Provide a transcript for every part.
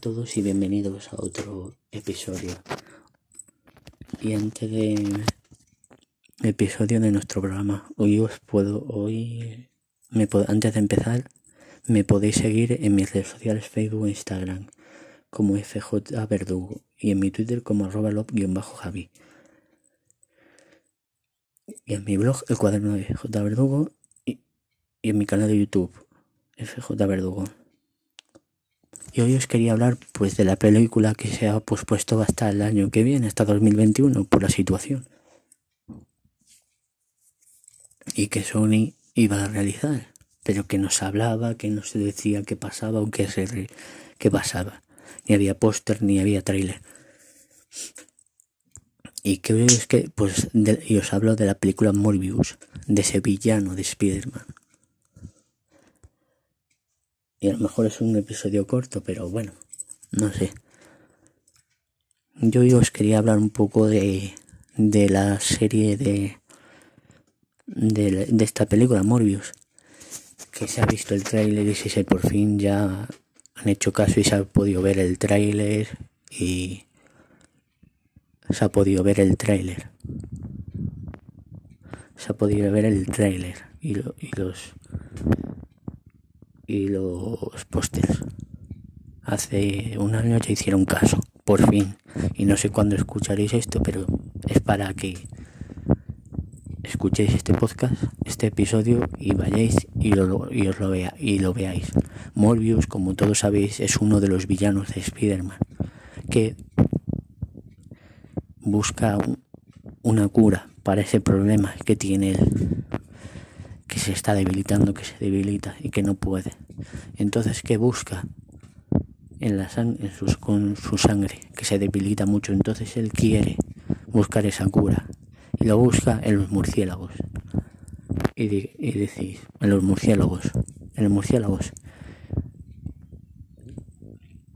todos y bienvenidos a otro episodio. Y antes de episodio de nuestro programa, hoy os puedo, hoy me antes de empezar, me podéis seguir en mis redes sociales Facebook e Instagram como FJ Verdugo y en mi Twitter como arroba javi Y en mi blog El Cuaderno de J Verdugo y, y en mi canal de YouTube FJ Verdugo. Y hoy os quería hablar pues de la película que se ha pospuesto hasta el año que viene, hasta 2021, por la situación. Y que Sony iba a realizar, pero que nos hablaba, que no se decía qué pasaba o qué, se qué pasaba. Ni había póster, ni había tráiler. Y que es que, pues, y os hablo de la película Morbius, de ese villano de Spider-Man y a lo mejor es un episodio corto, pero bueno, no sé. Yo os quería hablar un poco de, de la serie de, de, de esta película, Morbius. Que se ha visto el tráiler y si se por fin ya han hecho caso y se ha podido ver el tráiler y se ha podido ver el tráiler. Se ha podido ver el tráiler y, y los y los pósters. Hace un año ya hicieron caso, por fin. Y no sé cuándo escucharéis esto, pero es para que escuchéis este podcast, este episodio y vayáis y, lo, y os lo, vea, y lo veáis. Morbius, como todos sabéis, es uno de los villanos de Spider-Man que busca una cura para ese problema que tiene él se está debilitando, que se debilita y que no puede. Entonces, ¿qué busca? En, la en sus, con su sangre, que se debilita mucho. Entonces él quiere buscar esa cura. Y lo busca en los murciélagos. Y, decís, en los murciélagos, en los murciélagos.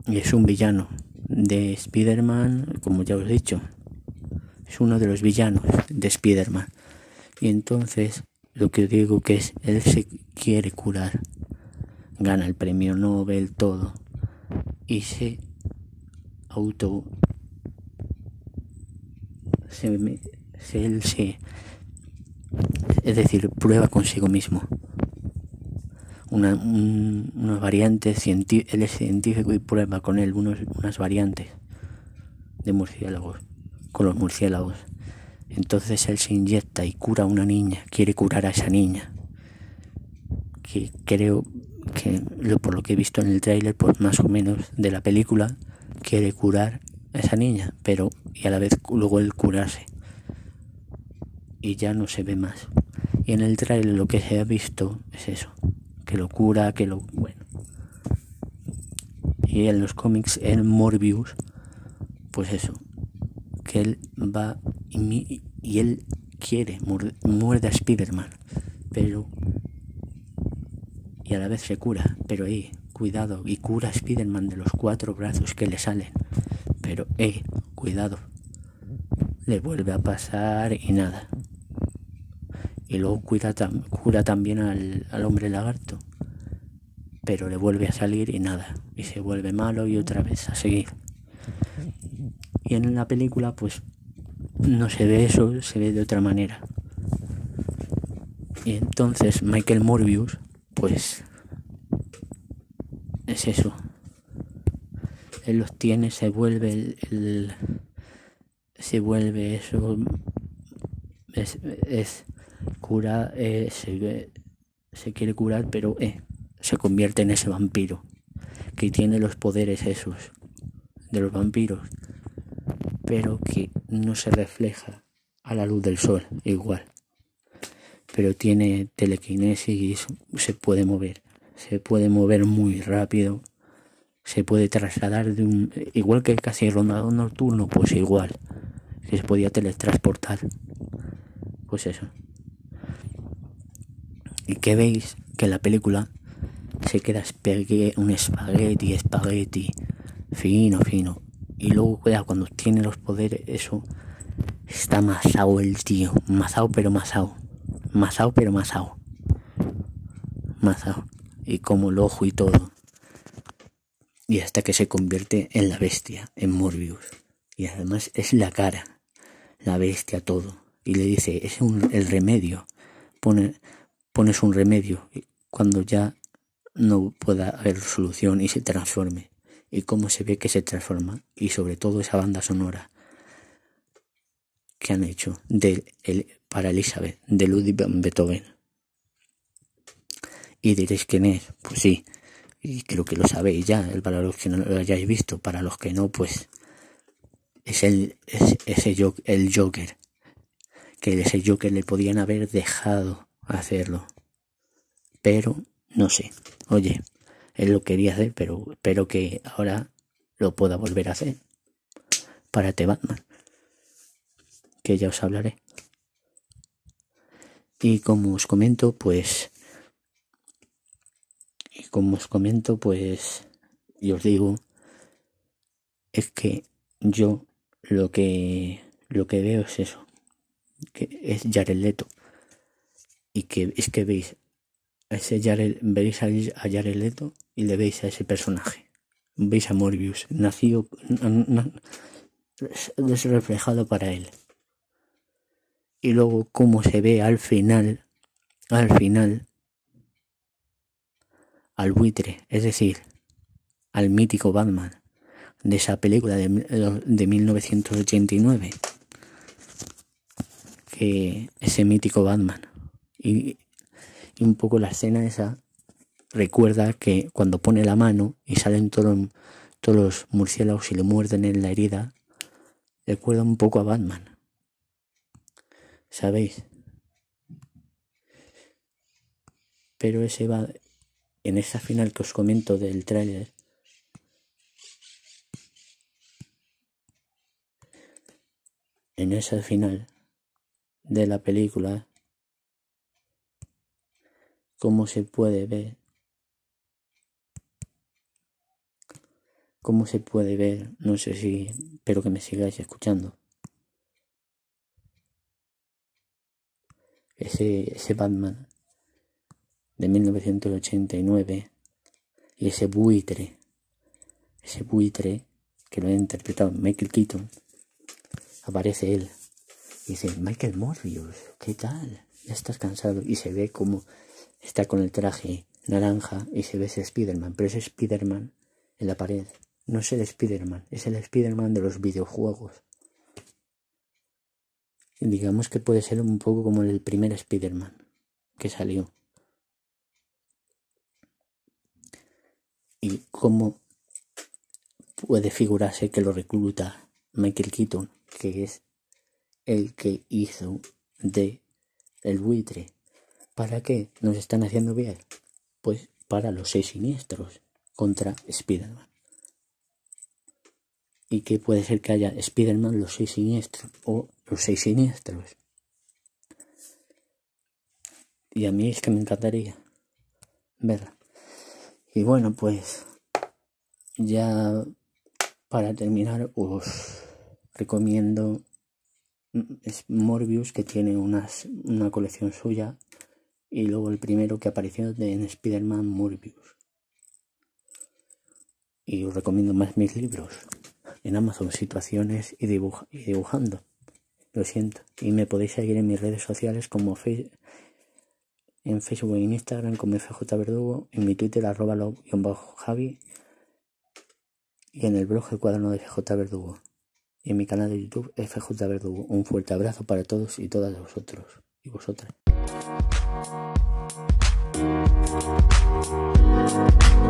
Y es un villano de Spider-Man, como ya os he dicho. Es uno de los villanos de Spider-Man. Y entonces lo que digo que es, él se quiere curar, gana el premio Nobel, todo, y se auto, se, él se, es decir, prueba consigo mismo. Una, unas variantes, él es científico y prueba con él unos, unas variantes de murciélagos, con los murciélagos. Entonces él se inyecta y cura a una niña, quiere curar a esa niña. Que creo que por lo que he visto en el tráiler, pues más o menos de la película, quiere curar a esa niña, pero y a la vez luego él curarse. Y ya no se ve más. Y en el tráiler lo que se ha visto es eso, que lo cura, que lo bueno. Y en los cómics, en Morbius, pues eso, que él va y, él quiere, muerde, a Spider-Man, pero... Y a la vez se cura, pero eh, cuidado, y cura a Spider-Man de los cuatro brazos que le salen. Pero eh, cuidado. Le vuelve a pasar y nada. Y luego cura también al, al hombre lagarto. Pero le vuelve a salir y nada. Y se vuelve malo y otra vez a seguir. Y en la película pues no se ve eso, se ve de otra manera. Y entonces Michael Morbius, pues es eso. Él los tiene, se vuelve el, se vuelve eso, es, es cura, eh, se, se, quiere curar, pero eh, se convierte en ese vampiro que tiene los poderes esos de los vampiros, pero que no se refleja a la luz del sol igual. Pero tiene telequinesis y se puede mover. Se puede mover muy rápido. Se puede trasladar de un... Igual que casi rondado nocturno, pues igual. Que se podía teletransportar. Pues eso. ¿Y que veis? Que la película se queda un espagueti, espagueti, fino, fino. Y luego, cuando tiene los poderes, eso está masao el tío. Masao, pero masao. Masao, pero masao. Masao. Y como el ojo y todo. y hasta que se convierte en la bestia, en Morbius. Y además es la cara, la bestia, todo. Y le dice, es un, el remedio. Pone, pones un remedio cuando ya no pueda haber solución y se transforme. Y cómo se ve que se transforma. Y sobre todo esa banda sonora que han hecho de, el, para Elizabeth, de Ludwig van Beethoven. Y diréis quién es. Pues sí, y creo que lo sabéis ya, para los que no lo hayáis visto, para los que no, pues es el, es, ese el Joker, que ese Joker le podían haber dejado hacerlo, pero no sé, oye, él lo quería hacer, pero espero que ahora lo pueda volver a hacer para Batman, que ya os hablaré. Y como os comento, pues y como os comento, pues, y os digo, es que yo lo que, lo que veo es eso, que es Jared Leto. Y que es que veis a ese Jared, veis a, Jared Leto y le veis a ese personaje. Veis a Morbius, nacido, es reflejado para él. Y luego cómo se ve al final, al final, al buitre, es decir, al mítico Batman de esa película de, de 1989. Que ese mítico Batman. Y, y, un poco la escena esa recuerda que cuando pone la mano y salen todos, todos los murciélagos y le muerden en la herida, recuerda un poco a Batman. ¿Sabéis? Pero ese va, en esa final que os comento del tráiler, en esa final de la película, cómo se puede ver, cómo se puede ver, no sé si, espero que me sigáis escuchando. Ese, ese Batman de 1989 y ese buitre, ese buitre que lo ha interpretado Michael Keaton, aparece él y dice, Michael Morbius, ¿qué tal? Ya estás cansado y se ve como está con el traje naranja y se ve ese Spider-Man, pero ese Spider-Man en la pared no es el Spider-Man, es el Spider-Man de los videojuegos. digamos que puede ser un poco como el primer Spider-Man que salió. y cómo puede figurarse que lo recluta Michael Keaton, que es el que hizo de el buitre. ¿Para qué nos están haciendo bien? Pues para los seis siniestros contra Spider-Man. ¿Y qué puede ser que haya Spider-Man los seis siniestros o los seis siniestros? Y a mí es que me encantaría verla. Y bueno, pues ya para terminar os recomiendo Morbius que tiene unas, una colección suya y luego el primero que apareció en Spider-Man Morbius. Y os recomiendo más mis libros en Amazon, situaciones y, y dibujando. Lo siento. Y me podéis seguir en mis redes sociales como en Facebook e Instagram como FJ Verdugo, en mi Twitter arroba javi y en el blog El Cuaderno de FJ Verdugo y en mi canal de YouTube FJ Verdugo. Un fuerte abrazo para todos y todas vosotros y vosotras.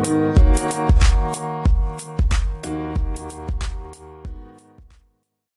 Thank you.